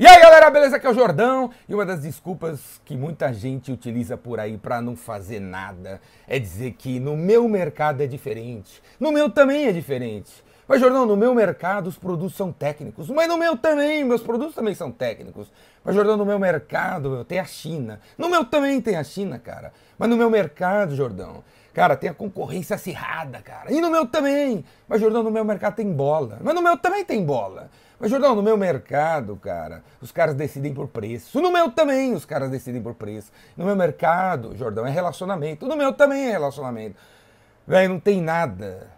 E aí galera, beleza? Aqui é o Jordão e uma das desculpas que muita gente utiliza por aí para não fazer nada é dizer que no meu mercado é diferente, no meu também é diferente. Mas Jordão, no meu mercado os produtos são técnicos, mas no meu também, meus produtos também são técnicos. Mas Jordão, no meu mercado tem a China, no meu também tem a China, cara. Mas no meu mercado, Jordão, cara, tem a concorrência acirrada, cara. E no meu também. Mas Jordão, no meu mercado tem bola, mas no meu também tem bola. Mas, Jordão, no meu mercado, cara, os caras decidem por preço. No meu também, os caras decidem por preço. No meu mercado, Jordão, é relacionamento. No meu também é relacionamento. Velho, não tem nada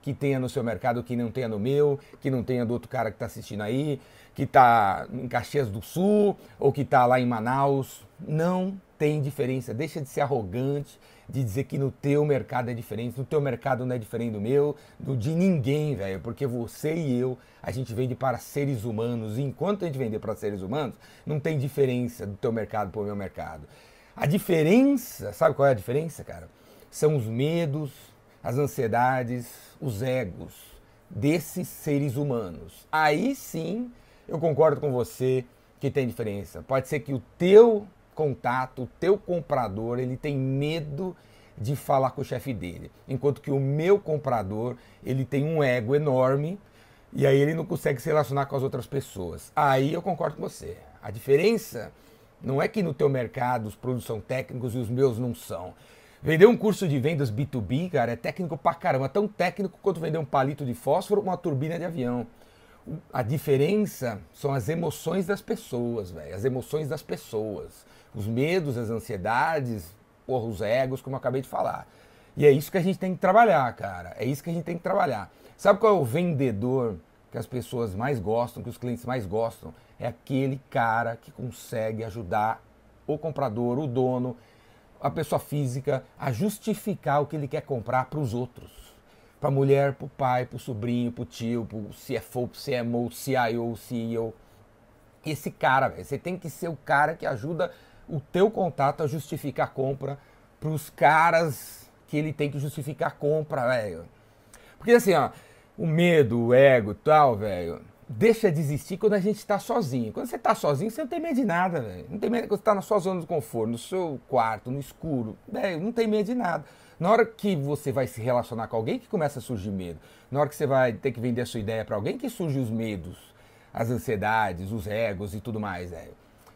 que tenha no seu mercado que não tenha no meu, que não tenha do outro cara que está assistindo aí, que está em Caxias do Sul ou que está lá em Manaus. Não tem diferença. Deixa de ser arrogante, de dizer que no teu mercado é diferente, no teu mercado não é diferente do meu, do de ninguém, velho, porque você e eu, a gente vende para seres humanos, e enquanto a gente vender para seres humanos, não tem diferença do teu mercado para o meu mercado. A diferença, sabe qual é a diferença, cara? São os medos, as ansiedades, os egos desses seres humanos. Aí sim, eu concordo com você que tem diferença. Pode ser que o teu contato, o teu comprador, ele tem medo de falar com o chefe dele. Enquanto que o meu comprador, ele tem um ego enorme e aí ele não consegue se relacionar com as outras pessoas. Aí eu concordo com você. A diferença não é que no teu mercado os produtos são técnicos e os meus não são. Vender um curso de vendas B2B, cara, é técnico pra caramba. Tão técnico quanto vender um palito de fósforo com uma turbina de avião. A diferença são as emoções das pessoas, velho. As emoções das pessoas os medos, as ansiedades, porra, os egos, como eu acabei de falar. E é isso que a gente tem que trabalhar, cara. É isso que a gente tem que trabalhar. Sabe qual é o vendedor que as pessoas mais gostam, que os clientes mais gostam? É aquele cara que consegue ajudar o comprador, o dono, a pessoa física a justificar o que ele quer comprar para os outros. Para a mulher, para o pai, para o sobrinho, para o tio, para o CFO, para o CMO, CIO, CEO. Esse cara, véio, você tem que ser o cara que ajuda o teu contato a justificar a compra para os caras que ele tem que justificar a compra, velho. Porque assim, ó, o medo, o ego tal, velho, deixa de existir quando a gente está sozinho. Quando você está sozinho, você não tem medo de nada, velho. Não tem medo quando você está na sua zona de conforto, no seu quarto, no escuro, velho, não tem medo de nada. Na hora que você vai se relacionar com alguém que começa a surgir medo. Na hora que você vai ter que vender a sua ideia para alguém que surgem os medos, as ansiedades, os egos e tudo mais, velho.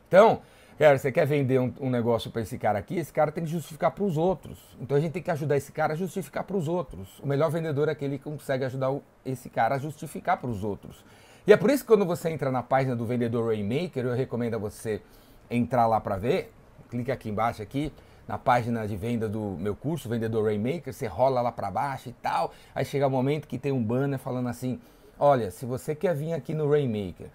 Então, Cara, você quer vender um, um negócio para esse cara aqui, esse cara tem que justificar para os outros. Então a gente tem que ajudar esse cara a justificar para os outros. O melhor vendedor é aquele que consegue ajudar o, esse cara a justificar para os outros. E é por isso que quando você entra na página do vendedor Rainmaker, eu recomendo a você entrar lá para ver. Clica aqui embaixo aqui na página de venda do meu curso, Vendedor Rainmaker, você rola lá para baixo e tal. Aí chega o um momento que tem um banner falando assim: "Olha, se você quer vir aqui no Rainmaker,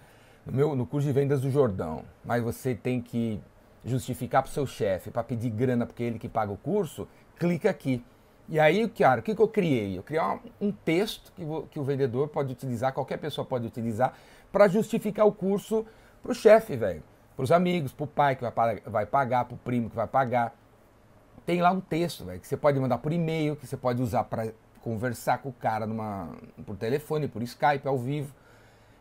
no, meu, no curso de vendas do Jordão, mas você tem que justificar para o seu chefe, para pedir grana porque é ele que paga o curso, clica aqui. E aí, cara, o que, que eu criei? Eu criei um texto que, que o vendedor pode utilizar, qualquer pessoa pode utilizar, para justificar o curso para o chefe, velho. Para os amigos, para o pai que vai, vai pagar, para o primo que vai pagar. Tem lá um texto, velho, que você pode mandar por e-mail, que você pode usar para conversar com o cara numa, por telefone, por Skype, ao vivo.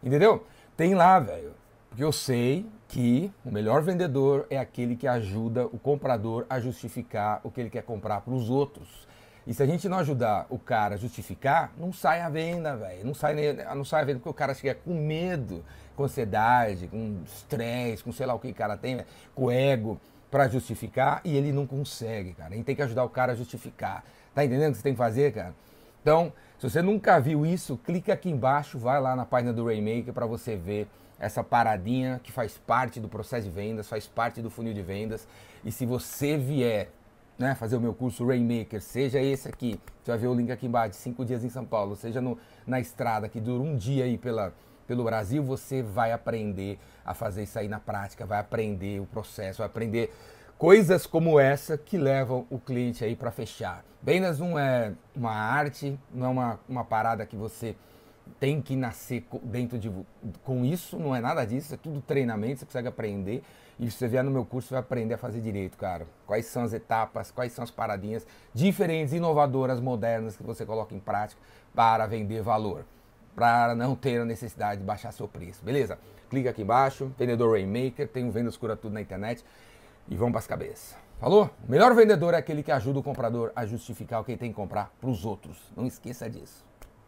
Entendeu? Tem lá, velho. Porque eu sei que o melhor vendedor é aquele que ajuda o comprador a justificar o que ele quer comprar para os outros. E se a gente não ajudar o cara a justificar, não sai a venda, velho. Não sai, não sai a venda porque o cara chega com medo, com ansiedade, com estresse, com sei lá o que o cara tem, com ego para justificar e ele não consegue, cara. A gente tem que ajudar o cara a justificar. Tá entendendo o que você tem que fazer, cara? Então, se você nunca viu isso, clica aqui embaixo, vai lá na página do Rainmaker para você ver essa paradinha que faz parte do processo de vendas, faz parte do funil de vendas. E se você vier né, fazer o meu curso Rainmaker, seja esse aqui, você vai ver o link aqui embaixo, cinco dias em São Paulo, seja no, na estrada que dura um dia aí pela, pelo Brasil, você vai aprender a fazer isso aí na prática, vai aprender o processo, vai aprender coisas como essa que levam o cliente aí para fechar. Vendas não é uma arte, não é uma, uma parada que você tem que nascer dentro de com isso, não é nada disso, é tudo treinamento, você consegue aprender. E se você vier no meu curso, você vai aprender a fazer direito, cara. Quais são as etapas, quais são as paradinhas diferentes, inovadoras, modernas que você coloca em prática para vender valor. para não ter a necessidade de baixar seu preço, beleza? Clica aqui embaixo, vendedor Rainmaker, tem um Vendas Cura Tudo na internet e vamos para as cabeças. Falou? O melhor vendedor é aquele que ajuda o comprador a justificar o que ele tem que comprar para os outros. Não esqueça disso.